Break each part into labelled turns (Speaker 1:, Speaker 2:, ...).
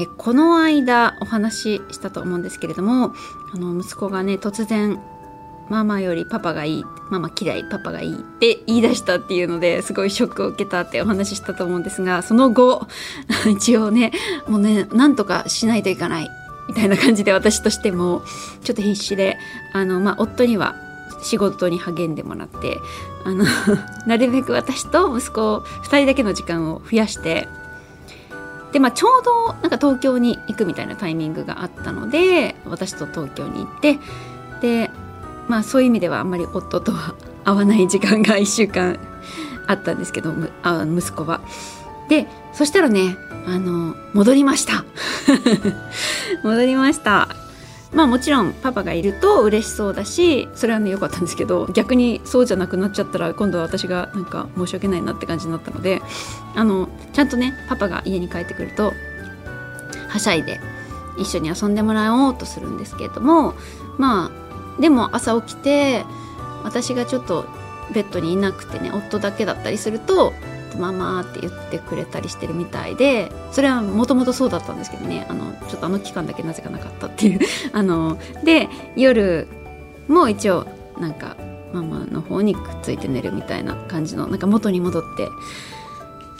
Speaker 1: えこの間お話ししたと思うんですけれどもあの息子がね突然ママよりパパがいいママ嫌いパパがいいって言い出したっていうのですごいショックを受けたってお話ししたと思うんですがその後 一応ねもうねなんとかしないといけないみたいな感じで私としてもちょっと必死であの、まあ、夫には仕事に励んでもらってあの なるべく私と息子2人だけの時間を増やしてで、まあ、ちょうどなんか東京に行くみたいなタイミングがあったので私と東京に行ってで、まあ、そういう意味ではあんまり夫とは会わない時間が1週間あったんですけどあ息子は。でそしたらねあの戻りました 戻りましたまあもちろんパパがいると嬉しそうだしそれはね良かったんですけど逆にそうじゃなくなっちゃったら今度は私がなんか申し訳ないなって感じになったのであのちゃんとねパパが家に帰ってくるとはしゃいで一緒に遊んでもらおうとするんですけれどもまあでも朝起きて私がちょっとベッドにいなくてね夫だけだったりするとママって言ってくれたりしてるみたいでそれはもともとそうだったんですけどねあのちょっとあの期間だけなぜかなかったっていう。あので夜も一応なんかママの方にくっついて寝るみたいな感じのなんか元に戻って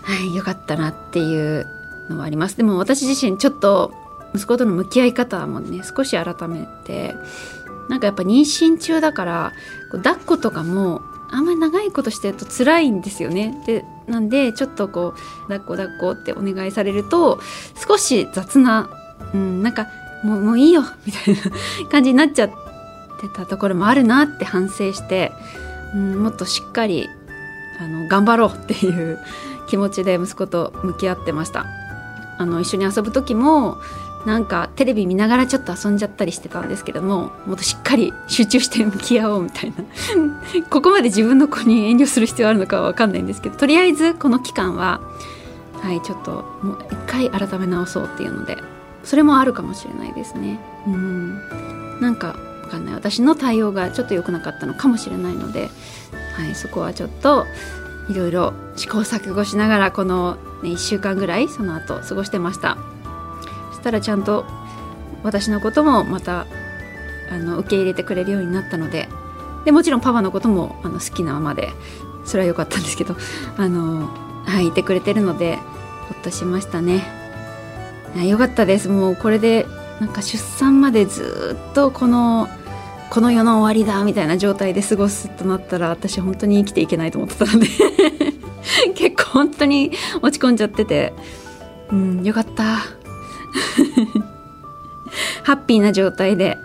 Speaker 1: はいよかったなっていうのはあります。でも私自身ちょっと息子との向き合い方もね少し改めてなんかやっぱ妊娠中だから抱っことかもあんまり長いことしてると辛いんですよね。でなんでちょっとこう抱っこ抱っこってお願いされると少し雑な、うん、なんかもうもういいよみたいな 感じになっちゃってたところもあるなって反省して、うん、もっとしっかりあの頑張ろうっていう気持ちで息子と向き合ってました。あの一緒に遊ぶ時もなんかテレビ見ながらちょっと遊んじゃったりしてたんですけどももっとしっかり集中して向き合おうみたいな。ここまで自分の子に遠慮する必要あるのかは分かんないんですけどとりあえずこの期間ははいちょっともう一回改め直そうっていうのでそれもあるかもしれないですね。うん。なんか分かんない。私の対応がちょっと良くなかったのかもしれないので、はい、そこはちょっといろいろ試行錯誤しながらこの、ね、1週間ぐらいその後過ごしてました。たらちゃんと私のこともまたあの受け入れてくれるようになったのででもちろんパパのこともあの好きなままでそれは良かったんですけど あの、はい、いてくれてるのでほっとしましたね。よかったですもうこれでなんか出産までずっとこのこの世の終わりだみたいな状態で過ごすとなったら私本当に生きていけないと思ってたので 結構本当に落ち込んじゃっててうんよかった ハッピーな状態で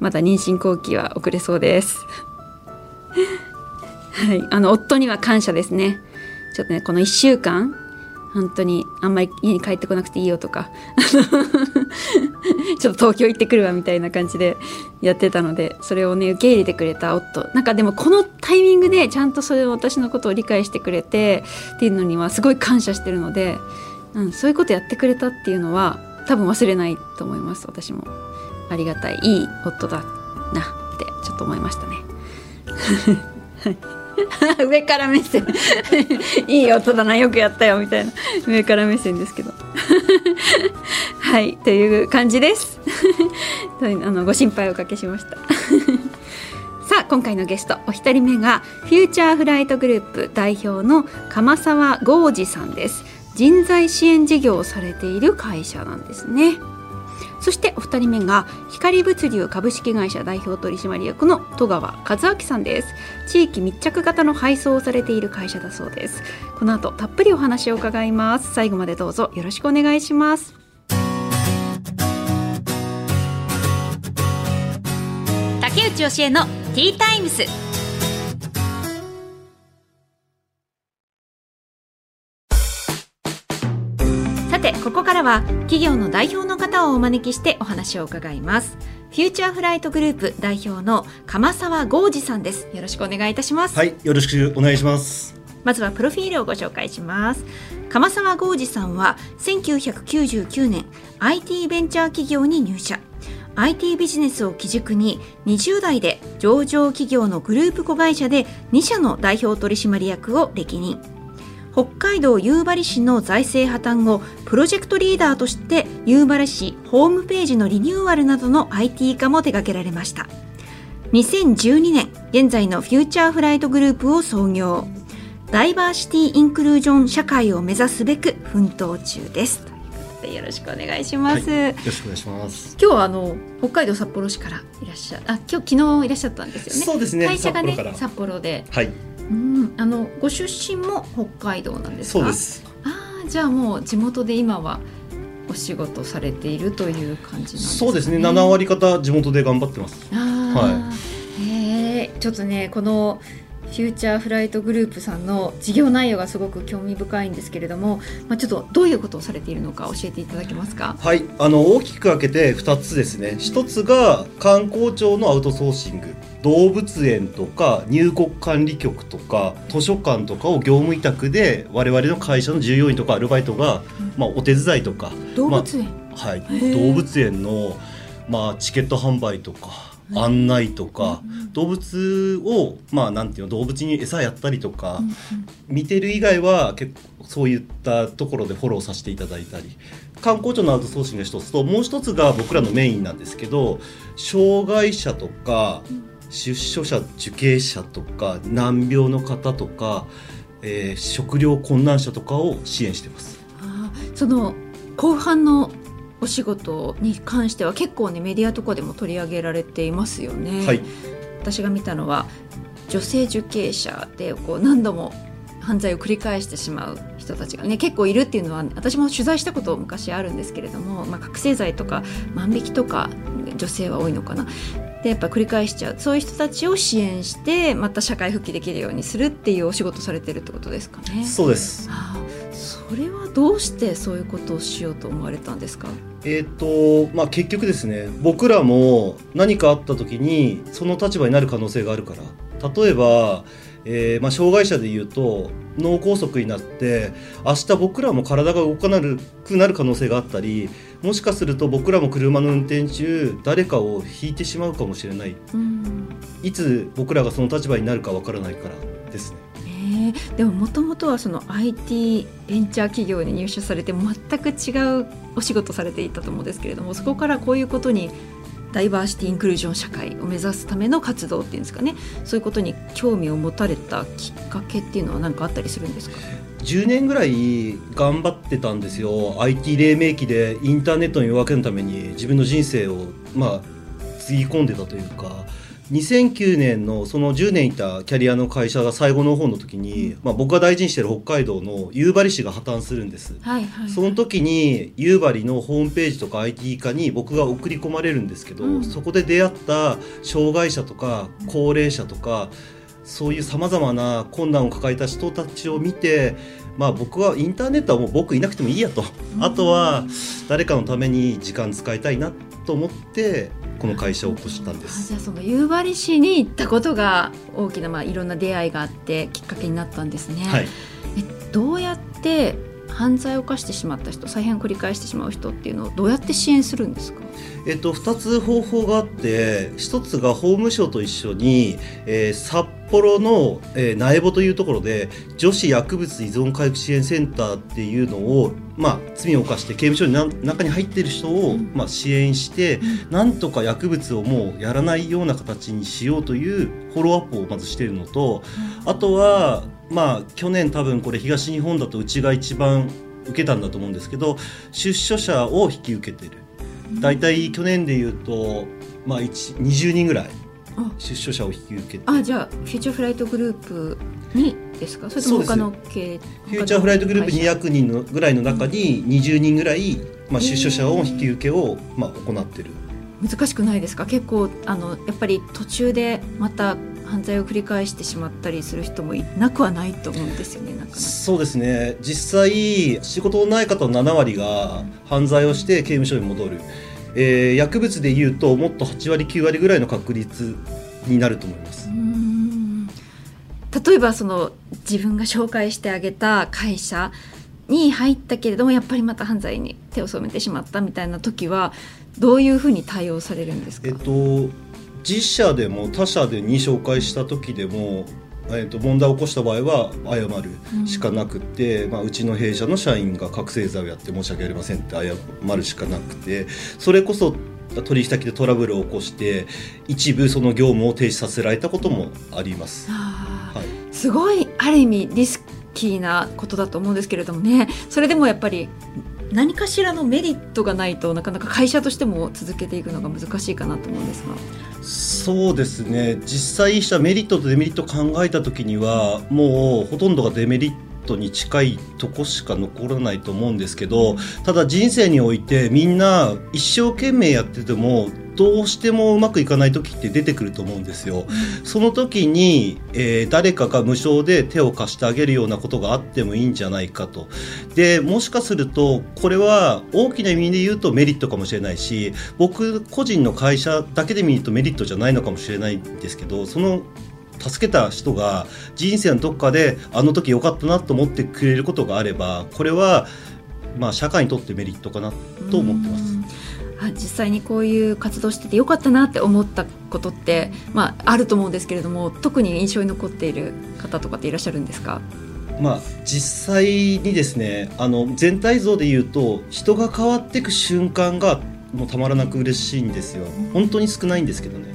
Speaker 1: まだ妊娠後期は遅れそうです。はい。あの夫には感謝ですね。ちょっとねこの1週間本当にあんまり家に帰ってこなくていいよとか。ちょっと東京行ってくるわみたいな感じでやってたのでそれをね受け入れてくれた夫。なんかでもこのタイミングでちゃんとそれを私のことを理解してくれてっていうのにはすごい感謝してるので、うん、そういうことやってくれたっていうのは多分忘れないと思います私も。ありがたいいい夫だなってちょっと思いましたね。上から目線。いい音だなよくやったよみたいな。上から目線ですけど。はいという感じです。あのご心配おかけしました。さあ今回のゲストお一人目がフューチャーフライトグループ代表の鎌沢豪二さんです。人材支援事業をされている会社なんですね。そしてお二人目が光物流株式会社代表取締役の戸川和明さんです。地域密着型の配送をされている会社だそうです。この後たっぷりお話を伺います。最後までどうぞよろしくお願いします。竹内義恵のティータイムス。ここから
Speaker 2: は企業の代表の方をお招きしてお話を伺います。フューチャーフライトグループ代表の鎌沢豪二さんです。よろしくお願いいたします。
Speaker 3: はいよろしくお願いします。
Speaker 2: まずはプロフィールをご紹介します。鎌沢豪二さんは1999年 IT ベンチャー企業に入社。IT ビジネスを基軸に20代で上場企業のグループ子会社で2社の代表取締役を歴任北海道夕張市の財政破綻後プロジェクトリーダーとして夕張市ホームページのリニューアルなどの IT 化も手掛けられました。2012年現在のフューチャーフライトグループを創業。ダイバーシティインクルージョン社会を目指すべく奮闘中です。よろしくお願いします、はい、よ
Speaker 3: ろしくお願いします。
Speaker 2: 今日はあの北海道札幌市からいらっしゃあ今日昨日いらっしゃったんですよね。
Speaker 3: そうですね。
Speaker 2: 会社がね札幌で。
Speaker 3: はい
Speaker 2: うんあのご出身も北海道なんです
Speaker 3: そうです。
Speaker 2: ああじゃあもう地元で今はお仕事されているという感じなんですか、
Speaker 3: ね、そうですね。7割方地元で頑張ってます。
Speaker 2: はい、えー、ちょっとねこのフューチャーフライトグループさんの事業内容がすごく興味深いんですけれども、まあ、ちょっとどういうことをされているのか教えていただけますか？
Speaker 3: はいあの大きく分けて2つですね。1つが観光庁のアウトソーシング。動物園とか入国管理局とか図書館とかを業務委託で我々の会社の従業員とかアルバイトが、まあ、お手伝いとか。
Speaker 2: 動物園、
Speaker 3: まあ、はい。動物園の、まあ、チケット販売とか案内とか、動物をまあなんていうの動物に餌やったりとか、見てる以外は結構そういったところでフォローさせていただいたり。観光庁のアウトソーシングが一つともう一つが僕らのメインなんですけど障害者とか出所者受刑者とか難病の方とか、えー、食料困難者とかを支援してます。
Speaker 2: あその後半のお仕事に関しては結構ねメディアとかでも取り上げられていますよね。
Speaker 3: はい、
Speaker 2: 私が見たのは女性受刑者でこう何度も犯罪を繰り返してしまう人たちがね結構いるっていうのは私も取材したこと昔あるんですけれども、まあ、覚醒剤とか万引きとか女性は多いのかなでやっぱ繰り返しちゃうそういう人たちを支援してまた社会復帰できるようにするっていうお仕事されてるってことですかね。
Speaker 3: そうです、
Speaker 2: はあ、それはどうしてそういうことをしようと思われたんですか？
Speaker 3: えーとまあ、結局ですね僕らも何かあった時にその立場になる可能性があるから。例えば、えーまあ、障害者でいうと脳梗塞になって明日僕らも体が動かなくなる可能性があったりもしかすると僕らも車の運転中誰かを引いてしまうかもしれない、うん、いつ僕らがその立場になるかわからないからですね。
Speaker 2: でももともとはその IT ベンチャー企業に入社されて全く違うお仕事されていたと思うんですけれどもそこからこういうことにダイバーシティインクルージョン社会を目指すための活動っていうんですかね。そういうことに興味を持たれたきっかけっていうのは何かあったりするんですか
Speaker 3: ？10年ぐらい頑張ってたんですよ。IT 黎明期でインターネットの夜明けのために自分の人生をまあつぎ込んでたというか。2009年のその10年いたキャリアの会社が最後の方の時に、まあ、僕が大事にしてる北海道の夕張市が破綻するんです、
Speaker 2: はいはい、
Speaker 3: その時に夕張のホームページとか IT 化に僕が送り込まれるんですけど、うん、そこで出会った障害者とか高齢者とかそういうさまざまな困難を抱えた人たちを見てまあ、僕はインターネットはもう僕いなくてもいいやと、あとは誰かのために時間使いたいなと思ってこの会社を起こしたんです。
Speaker 2: じゃあその夕張市に行ったことが大きな、まあ、いろんな出会いがあってきっかけになったんですね。
Speaker 3: はい、
Speaker 2: えどうやって犯罪を犯してしまった人再犯を繰り返してしまう人っていうのをどうやって支援するんですか？
Speaker 3: えっと、2つ方法があって1つが法務省と一緒に、えー、札幌の、えー、苗穂というところで女子薬物依存回復支援センターっていうのを、まあ、罪を犯して刑務所に中に入っている人を、まあ、支援して、うん、なんとか薬物をもうやらないような形にしようというフォローアップをまずしているのと、うん、あとは、まあ、去年多分これ東日本だとうちが一番受けたんだと思うんですけど出所者を引き受けてる。大体去年でいうと、まあ、20人ぐらい出所者を引き受けて。
Speaker 2: あじゃあフューチャーフライトグループにですか？それとも他の系
Speaker 3: フューチャーフライトグループ200人のぐらいの中に20人ぐらい、まあ、出所者を引き受けを、まあ、行ってる。
Speaker 2: 難しくないですか？結構あのやっぱり途中でまた犯罪を繰り返してしまったりする人もいなくはないと思うんですよねなかなか。
Speaker 3: そうですね。実際仕事のない方の7割が犯罪をして刑務所に戻る、えー薬物でいうともっと8割9割ぐらいの確率になると思います。
Speaker 2: 例えばその自分が紹介してあげた会社に入ったけれどもやっぱりまた犯罪に手を染めてしまったみたいな時はどういうふうに対応されるんですか、
Speaker 3: えっと自社でも他社でに紹介した時でも、えっと、問題を起こした場合は謝るしかなくって、まあ、うちの弊社の社員が覚醒剤をやって申し訳ありませんって謝るしかなくてそれこそ取引先でトラブルを起こして一部その業務を停止させられたこともあります。はい
Speaker 2: すごいある意味リスキーなことだと思うんですけれどもねそれでもやっぱり何かしらのメリットがないとなかなか会社としても続けていくのが難しいかなと思うんですが。
Speaker 3: そうですね。実際したメリットとデメリット考えた時にはもうほとんどがデメリットに近いとこしか残らないと思うんですけどただ人生においてみんな一生懸命やっててもどうしてもうまくいかない時って出てくると思うんですよ。その時に、えー誰かが無償で手を貸してあげるようなことがあってもいいんじゃないかと。で、もしかすると、これは大きな意味で言うとメリットかもしれないし、僕個人の会社だけで見るとメリットじゃないのかもしれないんですけど、その助けた人が人生のどっかであの時良かったなと思ってくれることがあれば、これはまあ社会にとってメリットかなと思ってます。
Speaker 2: あ実際にこういう活動しててよかったなって思ったことって、まあ、あると思うんですけれども特に印象に残っている方とかっていらっしゃるんですか？
Speaker 3: まあ、実際にですねあの全体像で言うと人が変わっていく瞬間がもうたまらなく嬉しいんですよ。本当に少ないんですけどね。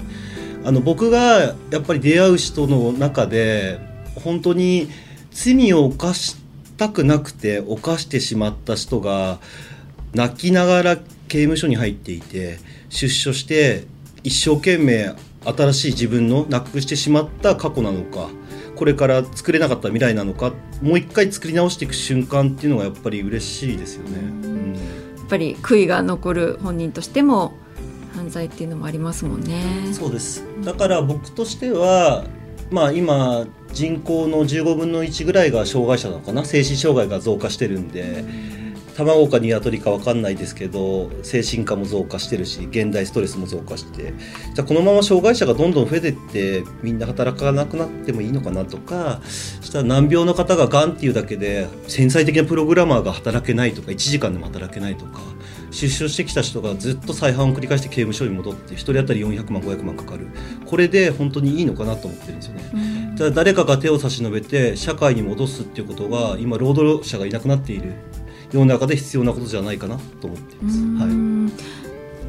Speaker 3: あの僕がやっぱり出会う人の中で本当に罪を犯したくなくて犯してしまった人が泣きながら刑務所に入っていて出所して一生懸命新しい自分のなくしてしまった過去なのかこれから作れなかった未来なのかもう一回作り直していく瞬間っていうのがやっぱり嬉しいですよね。うん
Speaker 2: やっぱり悔いが残る本人としても犯罪っていうのもありますもんね。
Speaker 3: そうですだから僕としてはまあ今人口の15分の1ぐらいが障害者なのかな？精神障害が増加してるんで卵か鶏か分かんないですけど精神科も増加してるし現代ストレスも増加して。じゃあこのまま障害者がどんどん増えてってみんな働かなくなってもいいのかなとかそしたら難病の方ががんっていうだけで繊細的なプログラマーが働けないとか1時間でも働けないとか出所してきた人がずっと再犯を繰り返して刑務所に戻って1人当たり400万500万かかる。これで本当にいいのかなと思ってるんですよね。
Speaker 2: うん。
Speaker 3: ただ誰かが手を差し伸べて社会に戻すっていうことが今労働者がいなくなっている世の中で必要なことじゃないかなと思っています。
Speaker 2: う
Speaker 3: はい
Speaker 2: ん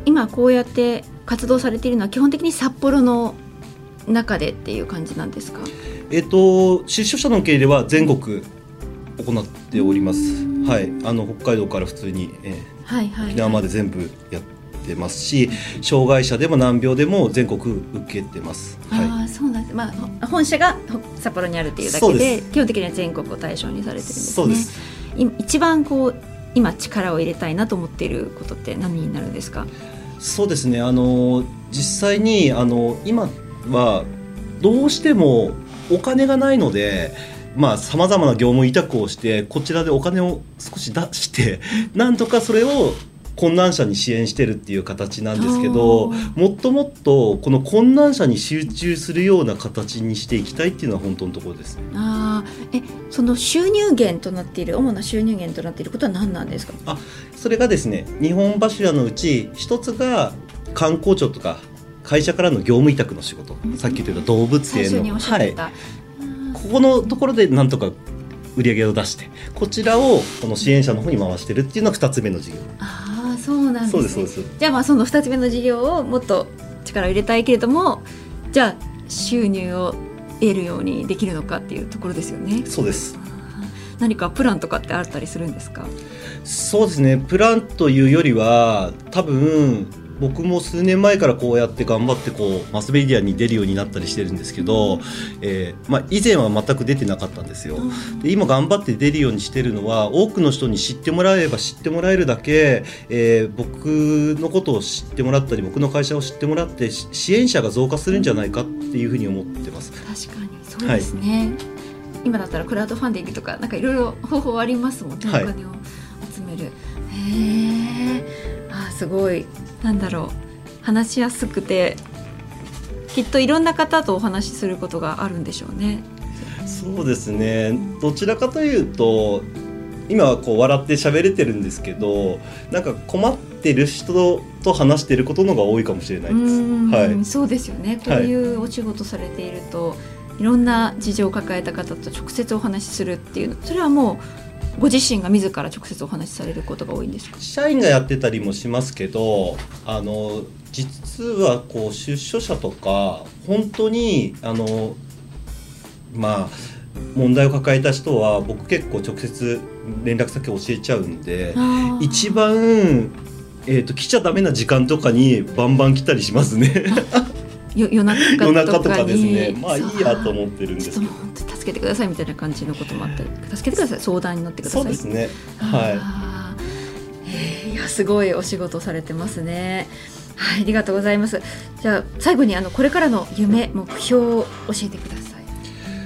Speaker 2: 今こうやって活動されているのは基本的に札幌の中でっていう感じなんですか？
Speaker 3: えっと、出所者の受け入れは全国行っております。はい、あの北海道から普通に、え
Speaker 2: はいはい、
Speaker 3: ー沖縄まで全部やってますし、障害者でも難病でも全国受けてます。は
Speaker 2: ああそうなんです、まあ、ほ本社がほ札幌にあるっていうだけ
Speaker 3: で
Speaker 2: で基本的には全国を対象にされてるん
Speaker 3: い、
Speaker 2: ですね
Speaker 3: そうです。
Speaker 2: 一番こう今力を入れたいなと思っていることって何になるんですか？
Speaker 3: そうですね。あの実際にあの今はどうしてもお金がないので。さまざまな業務委託をしてこちらでお金を少し出してなんとかそれを困難者に支援してるっていう形なんですけどもっともっとこの困難者に集中するような形にしていきたいっていうのは本当のところですね。
Speaker 2: あー。えその収入源となっている主な収入源となっていることは何なんですか？
Speaker 3: それがですね日本柱のうち一つが観光庁とか会社からの業務委託の仕事、
Speaker 2: うん。
Speaker 3: さっき言ってた動物園の。はい、ここのところでなんとか売り上げを出してこちらをこの支援者の方に回してるっていうのが2つ目の事業。
Speaker 2: ああそうなんですね。
Speaker 3: そうです
Speaker 2: じゃあまあその2つ目の事業をもっと力を入れたいけれどもじゃあ収入を得るようにできるのかっていうところですよね。
Speaker 3: そうです。
Speaker 2: 何かプランとかってあったりするんですか？
Speaker 3: そうですね。プランというよりは多分僕も数年前からこうやって頑張ってこうマスメディアに出るようになったりしてるんですけど、えーまあ、以前は全く出てなかったんですよ。で今頑張って出るようにしてるのは多くの人に知ってもらえば知ってもらえるだけ、えー、僕のことを知ってもらったり僕の会社を知ってもらって支援者が増加するんじゃないかっていうふうに思ってます。
Speaker 1: 確かに。そうですね、はい。今だったらクラウドファンディングとかなんかいろいろ方法ありますもんね、はい、お金を集める。へえあすごいなんだろう。話しやすくてきっといろんな方とお話しすることがあるんでしょうね。
Speaker 3: そうですね。どちらかというと今はこう笑って喋れてるんですけどなんか困ってる人と話してることのが多いかもしれないです。
Speaker 1: はい、そうですよね。こういうお仕事されていると、はい、いろんな事情を抱えた方と直接お話しするっていうそれはもうご自身が自ら直接お話しされることが多いんですか？
Speaker 3: 社員がやってたりもしますけどあの実はこう出所者とか本当にあのまあ問題を抱えた人は僕結構直接連絡先教えちゃうんで一番、えーと、来ちゃダメな時間とかにバンバン来たりしますね。
Speaker 1: 夜中とか
Speaker 3: ですね。まあいいやと思ってるんですけど。
Speaker 1: 助けてくださいみたいな感じのこともあったり助けてください。相談に乗ってください。
Speaker 3: そうですね。は
Speaker 1: い、えー、いやすごいお仕事されてますね。はい、ありがとうございます。じゃあ最後にあのこれからの夢目標を教えてください。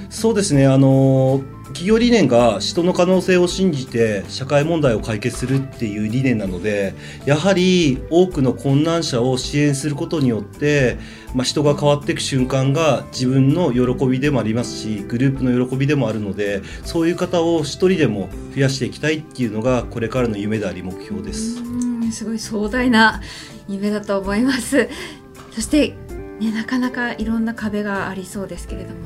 Speaker 3: そうですね。あの企業理念が人の可能性を信じて社会問題を解決するっていう理念なのでやはり多くの困難者を支援することによって、まあ、人が変わっていく瞬間が自分の喜びでもありますしグループの喜びでもあるのでそういう方を一人でも増やしていきたいっていうのがこれからの夢であり目標です。
Speaker 1: すごい壮大な夢だと思いますそして、ね、なかなかいろんな壁がありそうですけれども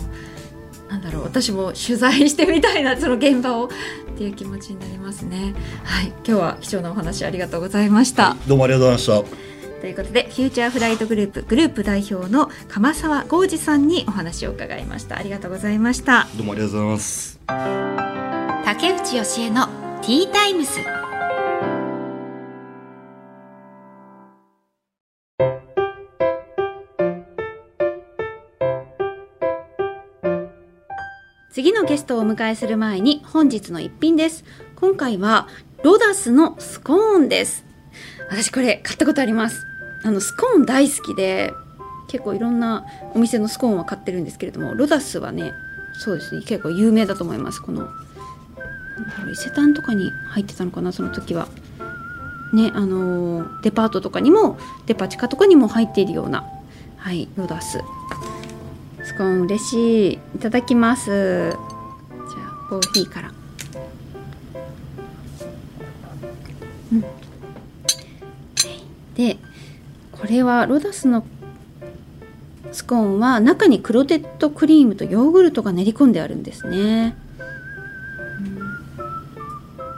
Speaker 1: なんだろう私も取材してみたいな その現場をっていう気持ちになりますね。はい今日は貴重なお話ありがとうございました、はい、
Speaker 3: どうもありがとうございました。
Speaker 1: ということでフューチャーフライトグループグループ代表の鎌沢浩二さんにお話を伺いました。ありがとうございました。
Speaker 3: どうもありがとうございます。
Speaker 1: 竹内義恵のティータイムスストをお迎えする前に本日の一品です。今回はロダスのスコーンです。私これ買ったことあります。あのスコーン大好きで結構いろんなお店のスコーンは買ってるんですけれどもロダスはねそうですね結構有名だと思います。この伊勢丹とかに入ってたのかなその時は。ねあのー、デパートとかにもデパ地下とかにも入っているようなはいロダス。スコーン嬉しい。いただきます。コーヒーから。うん。でこれはロダスのスコーンは中にクロテッドクリームとヨーグルトが練り込んであるんですね、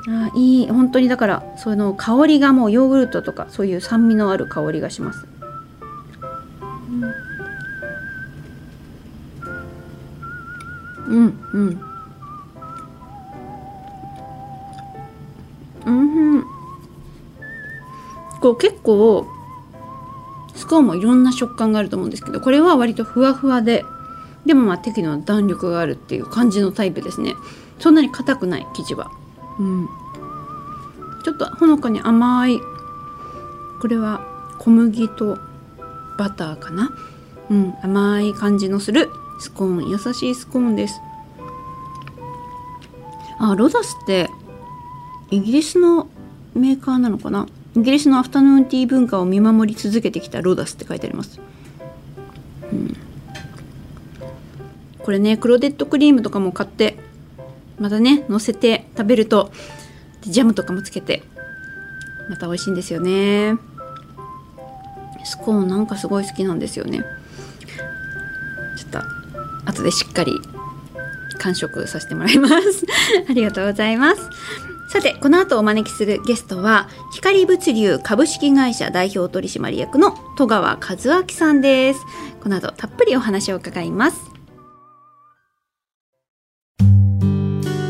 Speaker 1: うん、あいい。本当にだからその香りがもうヨーグルトとかそういう酸味のある香りがします。うん。うん。うんこう結構スコーンもいろんな食感があると思うんですけどこれは割とふわふわででもまあ適度な弾力があるっていう感じのタイプですね。そんなに硬くない生地は。うん。ちょっとほのかに甘いこれは小麦とバターかな？うん。甘い感じのするスコーン優しいスコーンです。あロダスってイギリスのメーカーなのかな？イギリスのアフタヌーンティー文化を見守り続けてきたロダスって書いてあります、うん、これねクロデッドクリームとかも買ってまたね乗せて食べるとジャムとかもつけてまた美味しいんですよね。スコーンなんかすごい好きなんですよね。ちょっと後でしっかり完食させてもらいます。ありがとうございます。さてこの後お招きするゲストは光物流株式会社代表取締役の戸川和明さんです。この後たっぷりお話を伺います。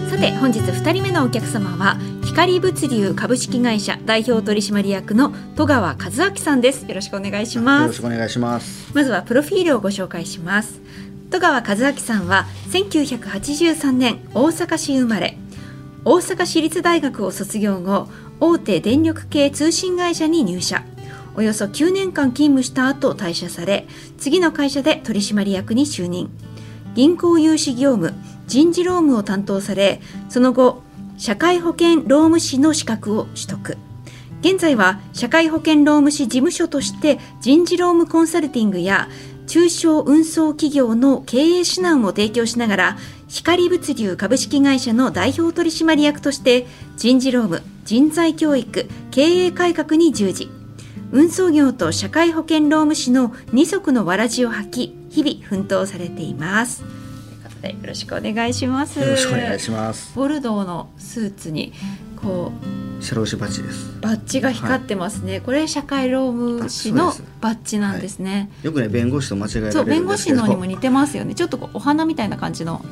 Speaker 2: さて本日2人目のお客様は光物流株式会社代表取締役の戸川和明さんです。よろしくお願いします。
Speaker 4: よろしくお願いします。
Speaker 2: まずはプロフィールをご紹介します。戸川和明さんは1983年大阪市生まれ大阪市立大学を卒業後大手電力系通信会社に入社。およそ9年間勤務した後退社され次の会社で取締役に就任。銀行融資業務人事労務を担当されその後社会保険労務士の資格を取得。現在は社会保険労務士事務所として人事労務コンサルティングや中小運送企業の経営指南を提供しながら光物流株式会社の代表取締役として人事労務人材教育経営改革に従事。運送業と社会保険労務士の二足のわらじを履き日々奮闘されています。ということでよろしくお願いします。
Speaker 4: よろしくお願いします。
Speaker 2: ボルドーのスーツにこう
Speaker 4: 社労士バッジです。
Speaker 2: バッジが光ってますね、これ社会労務士のバッジなんですね、
Speaker 4: よくね弁護士と間違え
Speaker 2: そう弁護士のにも似てますよね。ちょっとこうお花みたいな感じの。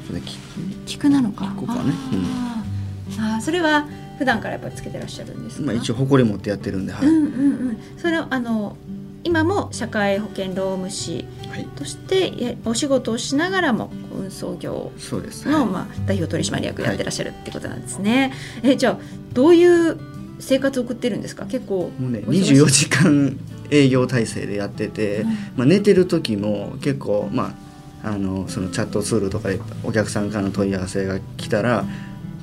Speaker 2: 菊なのか。
Speaker 4: 菊かね。
Speaker 2: あー。あーそれは普段からやっぱりつけてらっしゃるんですか、
Speaker 4: まあ一応誇り持ってやってるんではい、
Speaker 2: うんうんうん。それをあの今も社会保険労務士
Speaker 4: はい。
Speaker 2: としてやお仕事をしながらも運送業
Speaker 4: そうです。
Speaker 2: の、
Speaker 4: はい。
Speaker 2: まあ、代表取締役やってらっしゃるってことなんですね、えじゃあどういう生活を送ってるんですか？結構
Speaker 4: もうね
Speaker 2: お忙しい。
Speaker 4: 24時間営業体制でやってて、
Speaker 2: うん。
Speaker 4: まあ、寝てる時も結構まああのそのチャットツールとかでお客さんからの問い合わせが来たら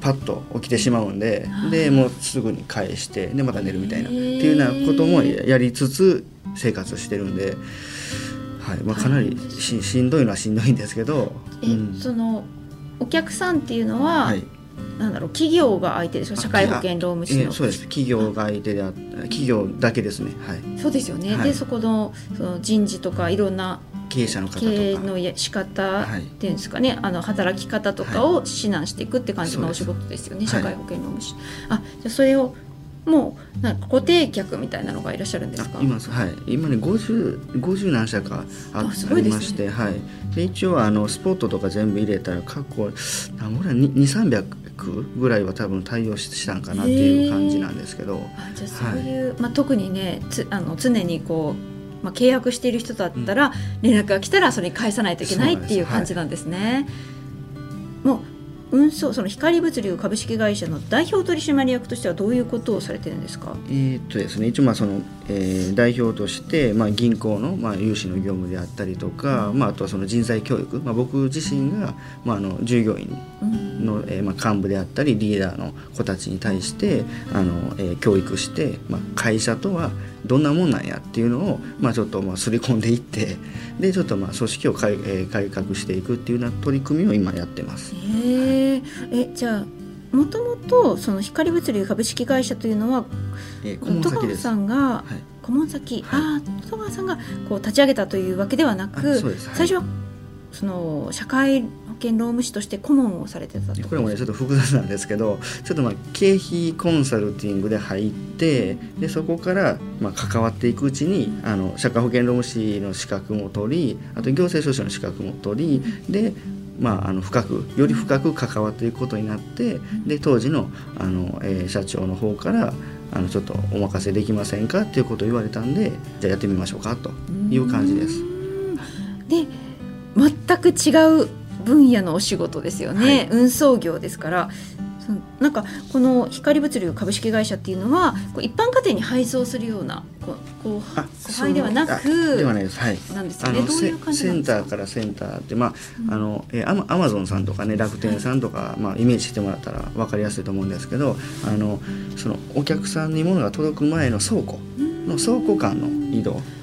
Speaker 4: パッと起きてしまうんででもうすぐに返してでまた寝るみたいなっていうようなこともやりつつ生活してるんで、はいまあ、かなりししんどいのはしんどいんですけど、
Speaker 2: え、
Speaker 4: うん。
Speaker 2: そのお客さんっていうのは、
Speaker 4: はい。
Speaker 2: なんだろう企業が相手でしょ？社会保険労務士の。
Speaker 4: えーそうです。企業が相手であ企業だけですね、はい、
Speaker 2: そうですよね、
Speaker 4: はい。
Speaker 2: でそこのその人事とかいろんな
Speaker 4: 経営者の方とか。
Speaker 2: 経営のや仕方
Speaker 4: はい。
Speaker 2: っていうんですかね、あの働き方とかを指南していくって感じのお仕事ですよね、
Speaker 4: はい。
Speaker 2: 社会保険労務士、あじゃあそれをもうなんか固定客みたいなのがいらっしゃるんですか？
Speaker 4: あ今はい。今ね 50, 50何社かあ
Speaker 2: ね
Speaker 4: ありまして、はい、で一応あのスポットとか全部入れたら過去何ぼら2300ぐらいは多分対応ししたんかなっていう感じなんですけど。
Speaker 2: あじゃあそういう、まあ、特にねつあの常にこう、まあ、契約している人だったら、連絡が来たらそれに返さないといけないっていう感じなんですね。もう運送その光物流株式会社の代表取締役としてはどういうことをされてるんですか？
Speaker 4: えーっとですね一応まあその、えー代表として、まあ、銀行の、まあ、融資の業務であったりとか、まあ、あとはその人材教育、まあ、僕自身が、まあ、あの従業員
Speaker 2: うん。
Speaker 4: の、えーまあ、幹部であったりリーダーの子たちに対してあの、えー教育して、まあ、会社とはどんなもんなんやっていうのを、まあ、ちょっとまあ刷り込んでいってでちょっとまあ組織を改,、えー改革していくっていうような取り組みを今やってます。
Speaker 2: へええじゃあもともとその光物流株式会社というのは
Speaker 4: えー、顧問
Speaker 2: 戸川
Speaker 4: 先。
Speaker 2: さんが
Speaker 4: はい。
Speaker 2: 顧問先、
Speaker 4: はい。
Speaker 2: ああ戸川さんがこう立ち上げたというわけではな
Speaker 4: あ
Speaker 2: く
Speaker 4: はい。
Speaker 2: 最初はその社会保険労務士として顧問をされてた
Speaker 4: これもねちょっと複雑なんですけどちょっとまあ経費コンサルティングで入ってでそこからまあ関わっていくうちにあの社会保険労務士の資格も取りあと行政書士の資格も取りでまあ、あの深くより深く関わっていくことになってで当時のあの、えー社長の方からあのちょっとお任せできませんか？っていうことを言われたんでじゃあやってみましょうか？という感じです。
Speaker 2: で全く違う分野のお仕事ですよね、
Speaker 4: はい。
Speaker 2: 運送業ですから。そのなんかこの光物流株式会社っていうのはこう一般家庭に配送するような後輩ではな
Speaker 4: そうあでは
Speaker 2: く
Speaker 4: ないです。はい。
Speaker 2: なんですよね。どういう感じ
Speaker 4: センターからセンターってまあ、あのえーアマアマゾンさんとかね楽天さんとか、まあイメージしてもらったら分かりやすいと思うんですけどあのそのお客さんに物が届く前の倉庫。の倉庫間の移動。
Speaker 2: あー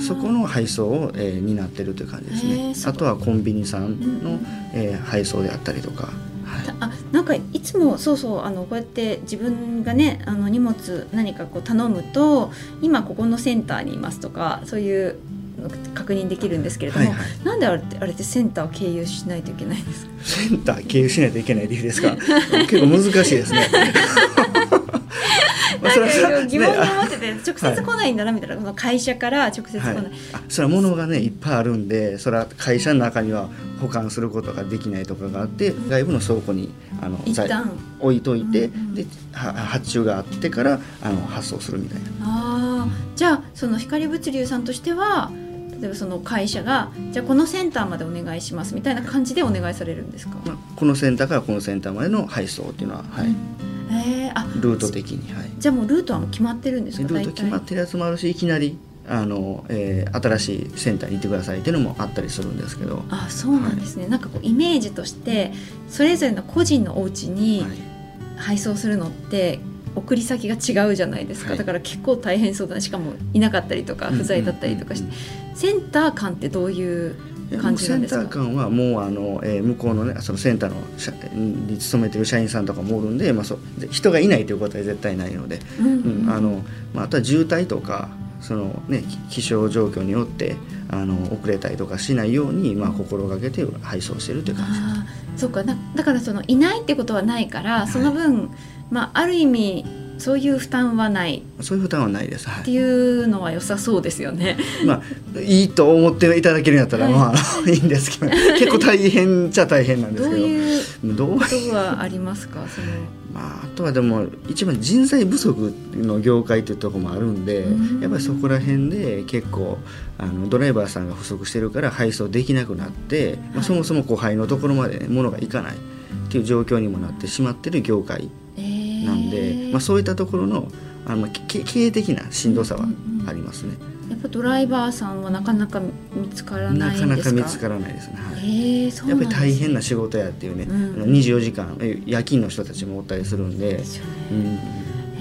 Speaker 4: そこの配送を、えー担ってるという感じですね。あとはコンビニさんの、
Speaker 2: うん
Speaker 4: えー配送であったりとか、はい。
Speaker 2: たあなんかいつもそうそうあのこうやって自分がねあの荷物何かこう頼むと今ここのセンターにいますとかそういうの確認できるんですけれども、
Speaker 4: はいはい。
Speaker 2: なんであれってあれってセンターを経由しないといけないんですか？
Speaker 4: センター経由しないといけない理由ですか？結構難しいですね
Speaker 2: なんか疑問に
Speaker 4: ね
Speaker 2: 思ってて、直接来ないんだなみたいな、この会社から直接来ない、
Speaker 4: はい、あそれは物がねいっぱいあるんでそれは会社の中には保管することができないとかがあって外部の倉庫にあの
Speaker 2: 一旦。
Speaker 4: 在置いといて、
Speaker 2: うんうん
Speaker 4: では発注があってからあの発送するみたいな。
Speaker 2: ああじゃあその光物流さんとしては例えばその会社がじゃあこのセンターまでお願いしますみたいな感じでお願いされるんですか、
Speaker 4: まあ、このセンターからこのセンターまでの配送っていうのは、はい
Speaker 2: えー、あ
Speaker 4: ルート的に、はい、
Speaker 2: じゃあもうルートはもう決まってるんですか
Speaker 4: でルート決まってるやつもあるしいきなりあの、えー新しいセンターに行ってくださいっていうのもあったりするんですけど、
Speaker 2: あそうなんですね、なんかこうイメージとしてそれぞれの個人のお家に
Speaker 4: はい。
Speaker 2: 配送するのって送り先が違うじゃないですか、
Speaker 4: はい。
Speaker 2: だから結構大変そうだね。しかもいなかったりとか
Speaker 4: うん
Speaker 2: 不在だったりとかして、
Speaker 4: うん
Speaker 2: センター間ってどういう感じなんですか
Speaker 4: センター間はもうあの、えー向こうのねそのセンターの社に勤めてる社員さんとかもおるんで、まあ、そうで人がいないということは絶対ないので、あとは渋滞とかその、ね、気気象状況によってあの遅れたりとかしないように、まあ、心がけて配送してるという感じ。です。
Speaker 2: そうか。だだからそのいないってことはないからその分、まあ、ある意味そういう負担はない。
Speaker 4: そういう負担はないです。はい。
Speaker 2: っていうのは良さそうですよね。
Speaker 4: まあ、いいと思っていただけるんやったら、
Speaker 2: はい。
Speaker 4: まあ いいんですけど結構大変っちゃ大変なんですけど。
Speaker 2: いう
Speaker 4: どう
Speaker 2: ことがありますか？その。
Speaker 4: まあ、あとはでも一番人材不足の業界っていうところもあるんで
Speaker 2: うん。
Speaker 4: やっぱりそこら辺で結構あのドライバーさんが不足してるから配送できなくなって、まあ、
Speaker 2: はい。
Speaker 4: そもそも後輩のところまで、ね、物がいかないっていう状況にもなってしまってる業界まあ、そういったところのあの経営的なしんどさはありますね。
Speaker 2: やっぱドライバーさんはなかなか見つからな
Speaker 4: ないか？な
Speaker 2: んですか
Speaker 4: か見つからないですね。はい。
Speaker 2: えー、そう
Speaker 4: やっぱり大変な仕事やっていうね、
Speaker 2: うん
Speaker 4: あの24時間え夜勤の人たちもおったりするんで。
Speaker 2: で、ね。
Speaker 4: うん。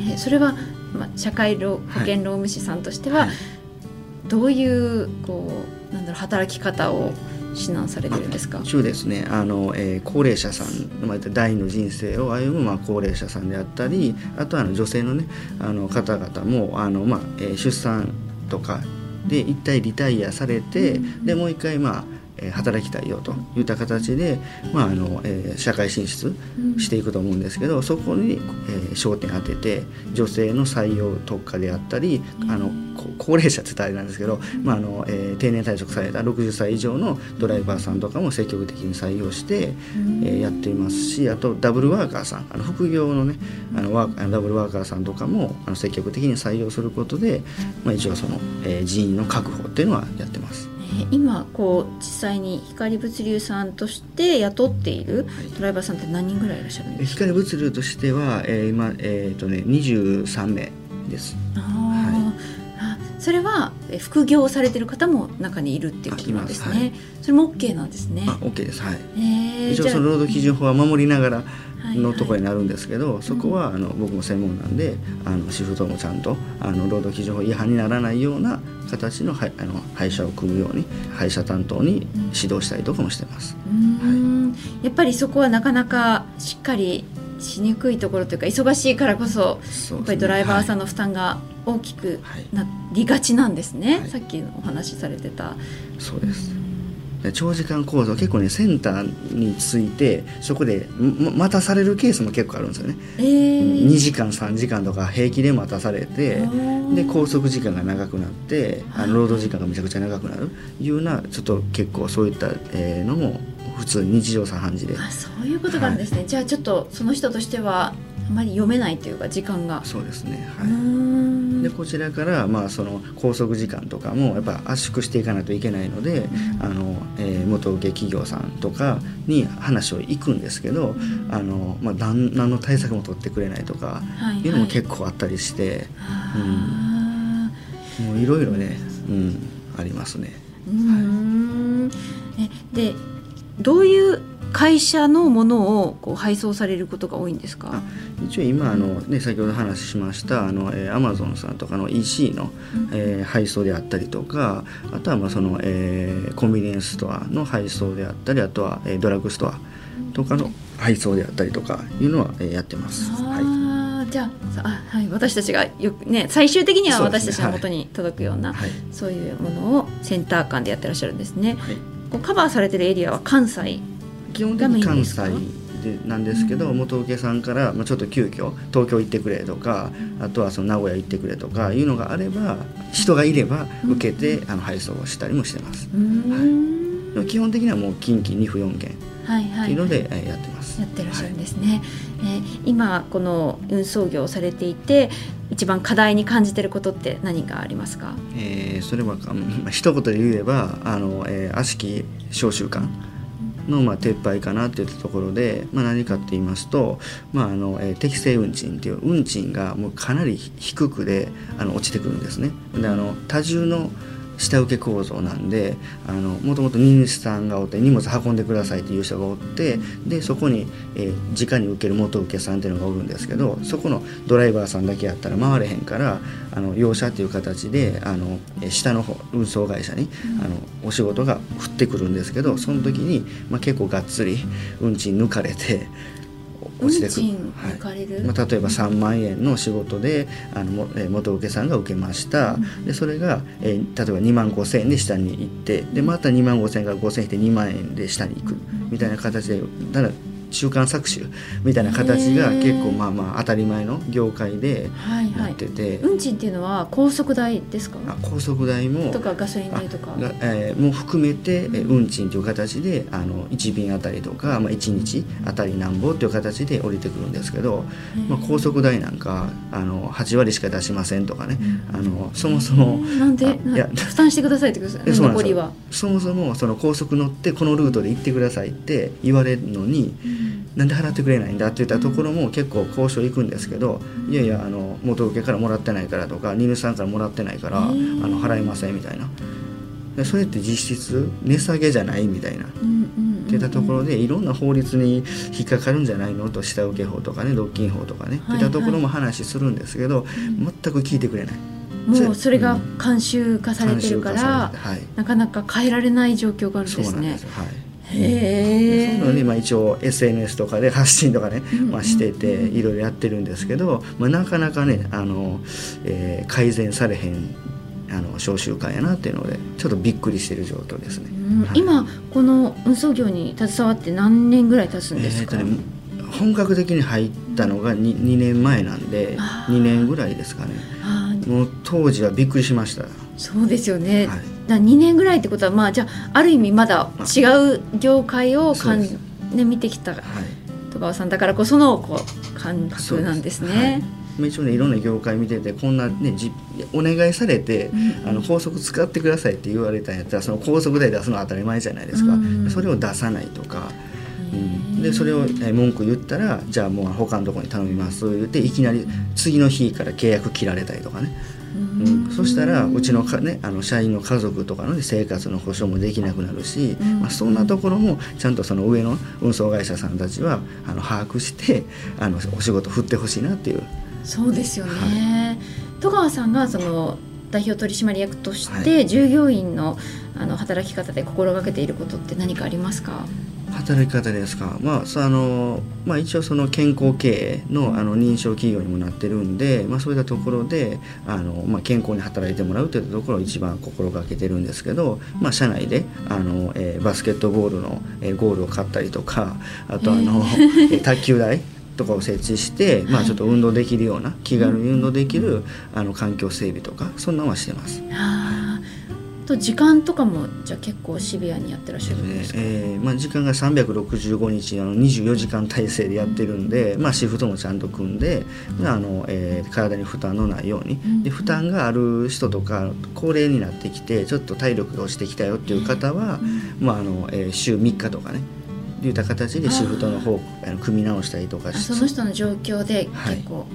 Speaker 2: えーそれは、まあ、社会労保険労務士さんとしては、
Speaker 4: はい。
Speaker 2: どういうこうなんだろう働き方を指南されてるんですか？
Speaker 4: 一応ですね。あの、えー高齢者さん、まあ、第二の人生を歩む、まあ、高齢者さんであったりあとはあの女性の,、ね、あの方々もあの、まあえー出産とかで一体リタイアされて、
Speaker 2: うん
Speaker 4: でもう一回、まあ働きたいよといった形で、まああのえー社会進出していくと思うんですけどそこに、えー焦点当てて女性の採用特化であったり、あのこ高齢者って言ったらあれなんですけど、まああのえー定年退職された60歳以上のドライバーさんとかも積極的に採用して、
Speaker 2: うん。
Speaker 4: えーやっていますしあとダブルワーカーさんあの副業のねあのワーあのダブルワーカーさんとかもあの積極的に採用することで、まあ、一応その、えー人員の確保っていうのはやってます。
Speaker 2: えー今こう実際に光物流さんとして雇っている
Speaker 4: はい。
Speaker 2: ドライバーさんって何人ぐらいいらっしゃるんですか、
Speaker 4: 光物流としては、えー今、えーとね、23名です。
Speaker 2: あー。あそれはえー副業をされてる方も中にいるっていうことなんです
Speaker 4: あい
Speaker 2: ね、それも OK なんですね。
Speaker 4: あ OK です。はい。
Speaker 2: えー
Speaker 4: 一応その労働基準法は守りながら
Speaker 2: はい
Speaker 4: のところになるんですけど、そこはあの僕も専門なんであのシフトもちゃんとあの労働基準法違反にならないような形のはいあの配車を組むように配車担当に指導したりとかもしてます。
Speaker 2: うーん。やっぱりそこはなかなかしっかりしにくいところというか忙しいからこそ
Speaker 4: そう
Speaker 2: やっぱりドライバーさん
Speaker 4: ん、
Speaker 2: の負担が大きく
Speaker 4: はい。
Speaker 2: なりがちなんですね、
Speaker 4: はい。
Speaker 2: さっきお話しされてた。
Speaker 4: そうです。で長時間構造結構ねセンターについてそこでま待たされるケースも結構あるんですよね。
Speaker 2: えー。
Speaker 4: 2時間3時間とか平気で待たされてで拘束時間が長くなってあの労働時間がめちゃくちゃ長くなる。いうなちょっと結構そういったえーのも普通に日常茶飯事で。
Speaker 2: あそういうことがあるんですね、じゃあちょっとその人としてはあまり読めないというか時間が。
Speaker 4: そうですね。はい。
Speaker 2: ん
Speaker 4: でこちらからまあその拘束時間とかもやっぱ圧縮していかないといけないので、
Speaker 2: うん。
Speaker 4: あのえー元請け企業さんとかに話を行くんですけど、あのまあ、何何の対策も取ってくれないとか
Speaker 2: はい
Speaker 4: い。うのも結構あったりして、
Speaker 2: あ
Speaker 4: もういろいろね、うん、ありますね。
Speaker 2: ーうーん。えでどういう会社のものをこう配送されることが多いんですか？
Speaker 4: あ一応今あの、ね、先ほど話しましたあの、えー、Amazon さんとかの EC の、えー配送であったりとかあとはまあその、えーコンビニエンスストアの配送であったりあとは、えードラッグストアとかの配送であったりとかいうのは、えーやってます。はい。
Speaker 2: じゃあはい、私たちがよくね最終的には私たちの元に届くような
Speaker 4: はい。
Speaker 2: そういうものをセンター間でやってらっしゃるんですね。
Speaker 4: はい。
Speaker 2: こうカバーされてるエリアは関西
Speaker 4: 基本的に関西でなんですけど元請けさんから、まあ、ちょっと急遽東京行ってくれとかあとはその名古屋行ってくれとかいうのがあれば人がいれば受けて、あの配送をしたりもしてます。
Speaker 2: うーん。
Speaker 4: でも基本的にはもう近畿2府4県
Speaker 2: はいはい。
Speaker 4: っていうので、えーやってます。
Speaker 2: やってらっしゃるんですね、えー今この運送業をされていて一番課題に感じてることって何がありますか？
Speaker 4: えーそれはか、まあ、一言で言えばあの、えー悪しき召集官の、まあ、撤廃かなっていったところで、まあ、何かって言いますと、まああのえー適正運賃っていう運賃がもうかなり低くであの落ちてくるんですね。であの多重の下請け構造なんであのもともと荷主さんがおって荷物運んでくださいっていう人がおってでそこに、えー直に受ける元請けさんっていうのがおるんですけどそこのドライバーさんだけやったら回れへんからあの用車っていう形であのえー下の方運送会社に、あのお仕事が降ってくるんですけどその時に、まあ、結構がっつり運賃抜かれて落ちてくる。
Speaker 2: 運賃抜かれる、
Speaker 4: まあ、例えば3万円の仕事であのもえー元請けさんが受けました、でそれが、えー例えば2万5千円で下に行ってでまた2万5千円から5千円引いて2万円で下に行く。みたいな形でだから中間搾取みたいな形が結構まあまあ当たり前の業界でな
Speaker 2: はいはい。
Speaker 4: ってて、
Speaker 2: 運賃っていうのは高速代ですか？
Speaker 4: あ高速代も
Speaker 2: とかガソリン代とか。
Speaker 4: がえーも含めて、えー運賃という形であの1便あたりとか、まあ、1日あたりなんぼという形で降りてくるんですけど、まあ、高速代なんかあの8割しか出しませんとかね、あのそもそも
Speaker 2: なんで
Speaker 4: あいや
Speaker 2: な負担してくださいってことです残りは。
Speaker 4: そもそもその高速乗ってこのルートで行ってくださいって言われるのに、なんで払ってくれないんだって言ったところも結構交渉行くんですけど、いやいやあの元請けからもらってないからとか荷主さんからもらってないから、あの払いませんみたいな。でそれって実質値下げじゃないみたいな。
Speaker 2: うんうんうん
Speaker 4: っていったところでいろんな法律に引っかかるんじゃないのと下請け法とかね独禁法とかね、
Speaker 2: はい
Speaker 4: い。ったところも話するんですけど、全く聞いてくれない。
Speaker 2: もうそれが慣習化されてるから
Speaker 4: 化されてはい。
Speaker 2: なかなか変えられない状況があるん
Speaker 4: そう
Speaker 2: ですね。
Speaker 4: なんです。よはい
Speaker 2: へえ
Speaker 4: そういうので、まあ、一応 SNS とかで発信とかね、
Speaker 2: うん
Speaker 4: まあ、してていろいろやってるんですけど、まあ、なかなかねあの、えー改善されへんあの召集会やなっていうのでちょっとびっくりしてる状況ですね。
Speaker 2: うん。
Speaker 4: はい。
Speaker 2: 今この運送業に携わって何年ぐらい経つんですか、
Speaker 4: ね本格的に入ったのが 2, 2年前なんで
Speaker 2: あー。
Speaker 4: 2年ぐらいですかね。もう当時はびっくりしました。
Speaker 2: そうですよね、
Speaker 4: はい
Speaker 2: だ2年ぐらいってことはまあじゃあある意味まだ違う業界をかん、ね、見てきた
Speaker 4: はい。
Speaker 2: 戸川さんだからこそのこう感覚なんですね。
Speaker 4: まあ一応ねいろんな業界見ててこんなねじお願いされて、あの高速使ってくださいって言われたんやったらその高速代出すのは当たり前じゃないですか、
Speaker 2: うん。
Speaker 4: それを出さないとか、
Speaker 2: へー。
Speaker 4: でそれをえ文句言ったらじゃあもう他のところに頼みます言っていきなり次の日から契約切られたりとかね、うん、そしたらうちのか、ね、あの社員の家族とかの、ね、生活の保障もできなくなるし、
Speaker 2: うん。
Speaker 4: まあ、そんなところもちゃんとその上の運送会社さんたちはあの把握してあのお仕事振ってほしいなっていう。
Speaker 2: そうですよね、戸川さんがその代表取締役とし
Speaker 4: は
Speaker 2: て従業員のあの働き方で心がけていることって何かありますか？
Speaker 4: 働き方ですか、まあそあのまあ、一応その健康経営のあの認証企業にもなってるんで、まあ、そういったところであの、まあ、健康に働いてもらうというところを一番心がけてるんですけど、まあ、社内であの、えーバスケットボールの、えーゴールを買ったりとかあとあの、えー卓球台とかを設置して、まあ、ちょっと運動できるような気軽に運動できるあの環境整備とかそんなのはしてます。
Speaker 2: と時間とかもじゃあ結構シビアにやってらっしゃるんですか、
Speaker 4: えーまあ、時間が365日あの24時間体制でやってるんで、まあ、シフトもちゃんと組んであの、えー体に負担のないように。
Speaker 2: ん。
Speaker 4: で負担がある人とか高齢になってきてちょっと体力が落ちてきたよっていう方は、まああのえー週3日とかねといった形でシフトの方あの組み直したりとか
Speaker 2: その人の状況で
Speaker 4: はい。
Speaker 2: 結構、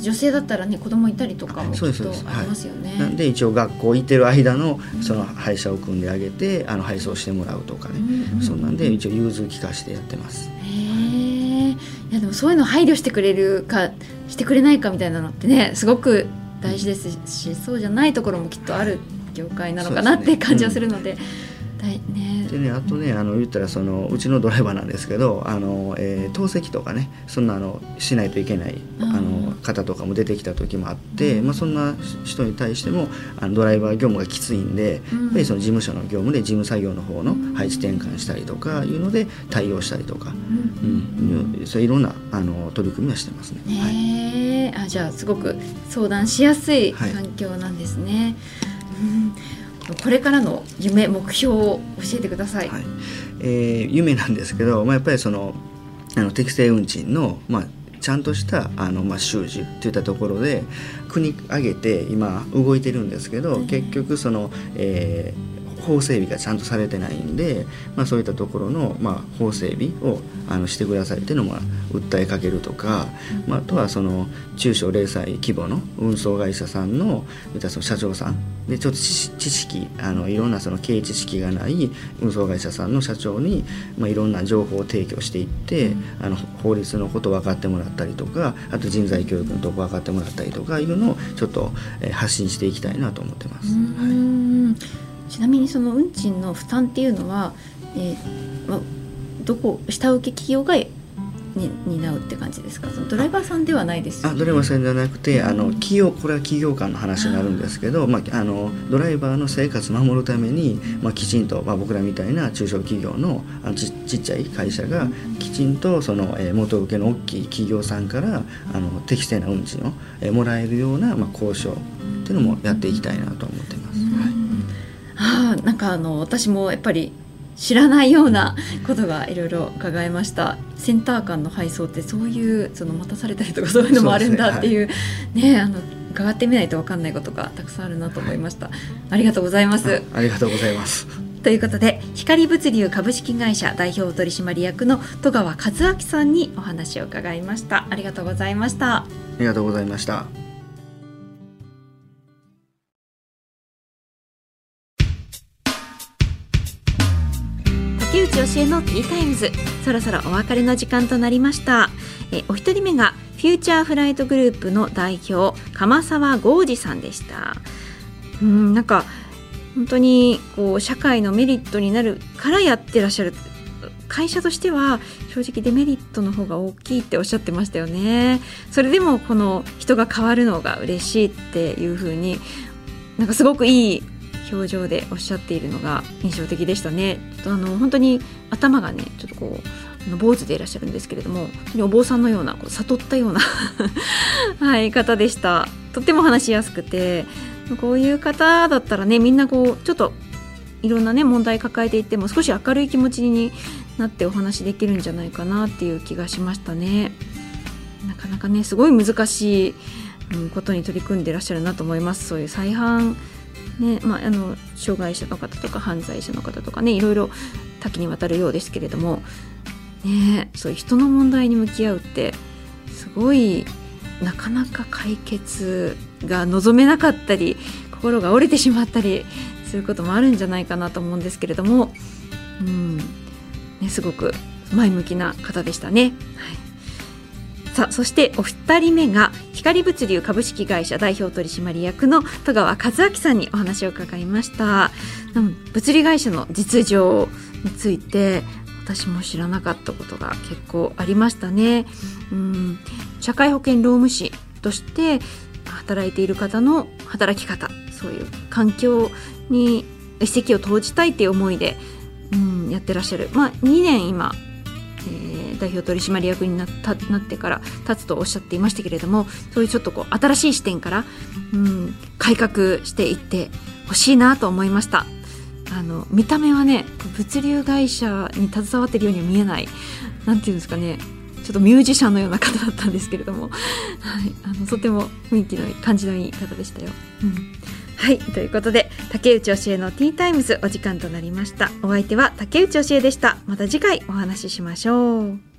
Speaker 2: 女性だったらね子供いたりとかも
Speaker 4: う
Speaker 2: っとありますよね。
Speaker 4: なんで一応学校行ってる間のその配車を組んであげてあの配送してもらうとかね、
Speaker 2: うんうん
Speaker 4: そんなんで一応融通聞かしてやってます。
Speaker 2: へえいやでもそういうの配慮してくれるかしてくれないかみたいなのってねすごく大事ですし、そうじゃないところもきっとある業界なのかなって感じはするので、だいね。
Speaker 4: でねあとねあの言ったらそのうちのドライバーなんですけどあの、えー透析とかねそんなのしないといけないあの方とかも出てきた時もあって、まあ、そんな人に対してもあのドライバー業務がきついんで、やっぱりその事務所の業務で事務作業の方の配置転換したりとかいうので対応したりとか、うん。うん、そういろんなあの取り組みはしてますね。
Speaker 2: ねはい、あじゃあすごく相談しやすい環境なんですね。はい、うん、これからの夢目標を教えてください。はい、
Speaker 4: えー、夢なんですけど、まあ、やっぱりそのあの適正運賃の、まあ、ちゃんとしたあの、まあ、収支といったところで国挙げて今動いてるんですけど、結局その、えー、法整備がちゃんとされてないんで、まあ、そういったところの、まあ、法整備をあのしてくださいっていうのも訴えかけるとか、まあ、あとはその中小零細規模の運送会社さんのその社長さんでちょっと知識あのいろんなその経営知識がない運送会社さんの社長に、まあ、いろんな情報を提供していって、あの法律のことを分かってもらったりとかあと人材教育のとこ分かってもらったりとかいうのをちょっと、えー、発信していきたいなと思ってます。はい。
Speaker 2: ちなみにその運賃の負担っていうのは、えーまあ、どこ下請け企業がに担うって感じですか？そのドライバーさんではないです、
Speaker 4: ね、あドライバーさんじゃなくてあの企業これは企業間の話になるんですけどまあ、あのドライバーの生活を守るために、まあ、きちんと、まあ、僕らみたいな中小企業のあのちちっちゃい会社がきちんとその、えー、元請けの大きい企業さんからあの適正な運賃を、えー、もらえるような、まあ、交渉っていうのもやっていきたいなと思ってます。はい。
Speaker 2: あなんかあの私もやっぱり知らないようなことがいろいろ伺いました。センター間の配送ってそういうその待たされたりとかそういうのもあるんだっていうね、はい、あの伺ってみないと分かんないことがたくさんあるなと思いました、はい、ありがとうございます。
Speaker 4: ありがとうございます。
Speaker 2: ということで光物流株式会社代表取締役の戸川和明さんにお話を伺いました。ありがとうございました。あ
Speaker 4: りがとうございました
Speaker 2: 竹内教えのティータイムズ。そろそろお別れの時間となりました。えお一人目がフューチャーフライトグループの代表鎌沢豪二さんでした。うんなんか本当にこう社会のメリットになるからやってらっしゃる。会社としては正直デメリットの方が大きいっておっしゃってましたよね。それでもこの人が変わるのが嬉しいっていう風になんかすごくいい表情でおっしゃっているのが印象的でしたね。あの本当に頭がねちょっとこう坊主でいらっしゃるんですけれどもお坊さんのようなこう悟ったような はい、方でした。とっても話しやすくてこういう方だったらねみんなこうちょっといろんなね問題抱えていても少し明るい気持ちになってお話できるんじゃないかなっていう気がしましたね。なかなかねすごい難しいことに取り組んでらっしゃるなと思います。そういう再犯ねまあ、あの障害者の方とか犯罪者の方とかねいろいろ多岐にわたるようですけれども、ね、そういう人の問題に向き合うってすごいなかなか解決が望めなかったり心が折れてしまったりすることもあるんじゃないかなと思うんですけれども、うんね、すごく前向きな方でしたね。はいさあそしてお二人目が光物流株式会社代表取締役の戸川和明さんにお話を伺いました。物理会社の実情について私も知らなかったことが結構ありましたね。うん社会保険労務士として働いている方の働き方そういう環境に一石を投じたいっていう思いで、うん、やってらっしゃる。まあ2年今、代表取締役になったなってから立つとおっしゃっていましたけれどもそういうちょっとこう新しい視点から、うん、改革していってほしいなと思いました。あの見た目はね物流会社に携わってるようには見えないなんていうんですかねちょっとミュージシャンのような方だったんですけれども、はい、あのとても雰囲気のいい感じのいい方でしたよ。うん。はいということで竹内教えのティータイムズお時間となりました。お相手は竹内教えでした。また次回お話ししましょう。